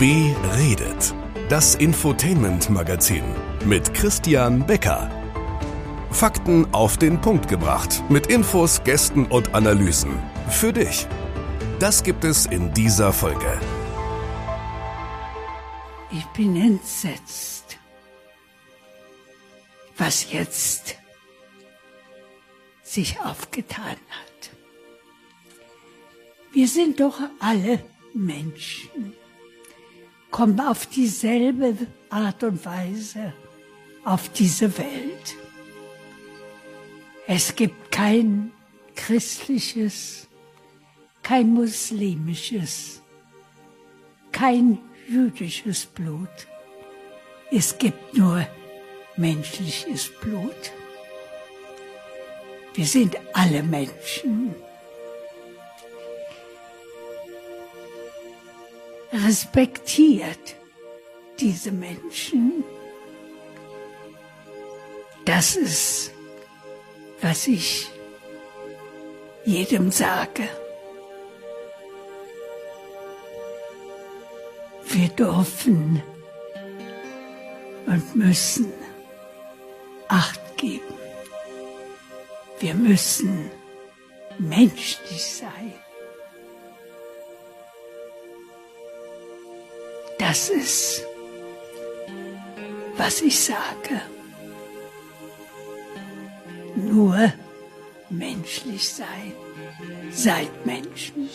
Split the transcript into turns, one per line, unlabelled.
Beredet. Das Infotainment-Magazin mit Christian Becker. Fakten auf den Punkt gebracht. Mit Infos, Gästen und Analysen. Für dich. Das gibt es in dieser Folge.
Ich bin entsetzt. Was jetzt sich aufgetan hat. Wir sind doch alle Menschen, kommen auf dieselbe Art und Weise auf diese Welt. Es gibt kein christliches, kein muslimisches, kein jüdisches Blut. Es gibt nur menschliches Blut. Wir sind alle Menschen. Respektiert diese Menschen. Das ist, was ich jedem sage. Wir dürfen und müssen Acht geben. Wir müssen menschlich sein. Das ist, was ich sage. Nur menschlich sein. Seid Menschen.